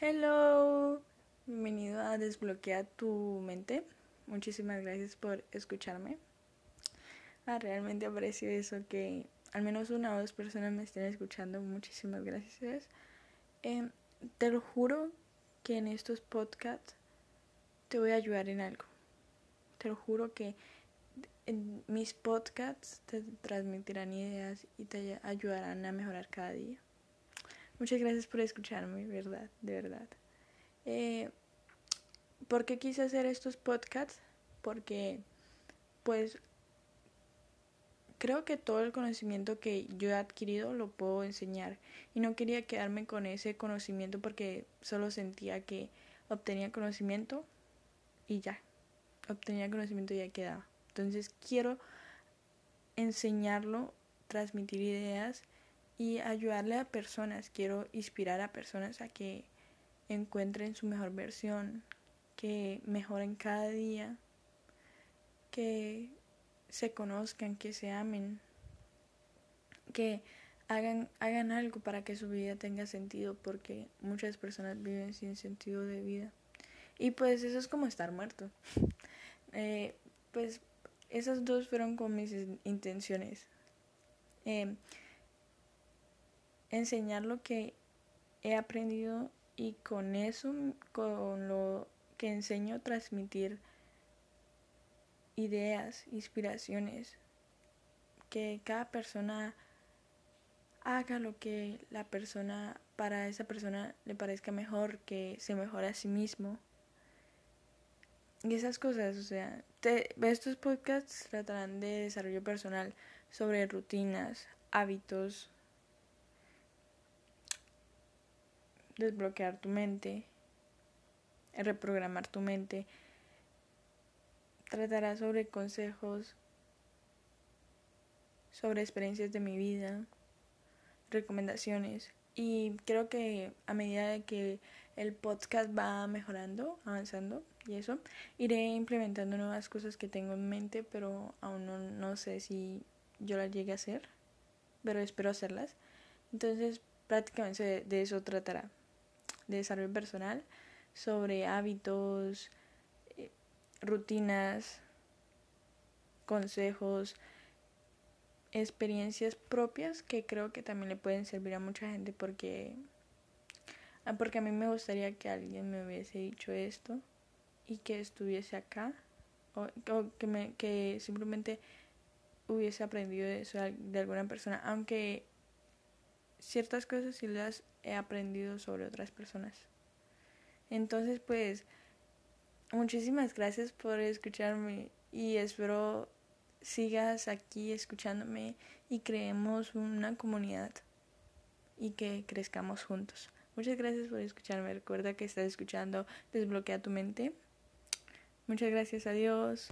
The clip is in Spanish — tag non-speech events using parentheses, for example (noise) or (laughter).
Hello, bienvenido a Desbloquea tu mente. Muchísimas gracias por escucharme. Ah, realmente aprecio eso que al menos una o dos personas me estén escuchando. Muchísimas gracias. Eh, te lo juro que en estos podcasts te voy a ayudar en algo. Te lo juro que en mis podcasts te transmitirán ideas y te ayudarán a mejorar cada día. Muchas gracias por escucharme, verdad, de verdad. Eh, ¿Por qué quise hacer estos podcasts? Porque, pues, creo que todo el conocimiento que yo he adquirido lo puedo enseñar. Y no quería quedarme con ese conocimiento porque solo sentía que obtenía conocimiento y ya. Obtenía conocimiento y ya quedaba. Entonces quiero enseñarlo, transmitir ideas y ayudarle a personas. Quiero inspirar a personas a que encuentren su mejor versión, que mejoren cada día, que se conozcan, que se amen, que hagan, hagan algo para que su vida tenga sentido, porque muchas personas viven sin sentido de vida. Y pues eso es como estar muerto. (laughs) Eh, pues esas dos fueron con mis intenciones. Eh, enseñar lo que he aprendido y con eso, con lo que enseño, transmitir ideas, inspiraciones, que cada persona haga lo que la persona, para esa persona le parezca mejor, que se mejore a sí mismo. Y esas cosas, o sea, te, estos podcasts tratarán de desarrollo personal sobre rutinas, hábitos, desbloquear tu mente, reprogramar tu mente. Tratará sobre consejos, sobre experiencias de mi vida, recomendaciones. Y creo que a medida de que el podcast va mejorando, avanzando y eso, iré implementando nuevas cosas que tengo en mente, pero aún no, no sé si yo las llegue a hacer, pero espero hacerlas. Entonces prácticamente de eso tratará de desarrollo personal sobre hábitos, eh, rutinas, consejos, experiencias propias que creo que también le pueden servir a mucha gente porque ah, porque a mí me gustaría que alguien me hubiese dicho esto y que estuviese acá o, que me que simplemente hubiese aprendido eso de alguna persona aunque ciertas cosas sí las he aprendido sobre otras personas. Entonces, pues, muchísimas gracias por escucharme y espero sigas aquí escuchándome y creemos una comunidad y que crezcamos juntos. Muchas gracias por escucharme. Recuerda que estás escuchando Desbloquea tu mente. Muchas gracias. Adiós.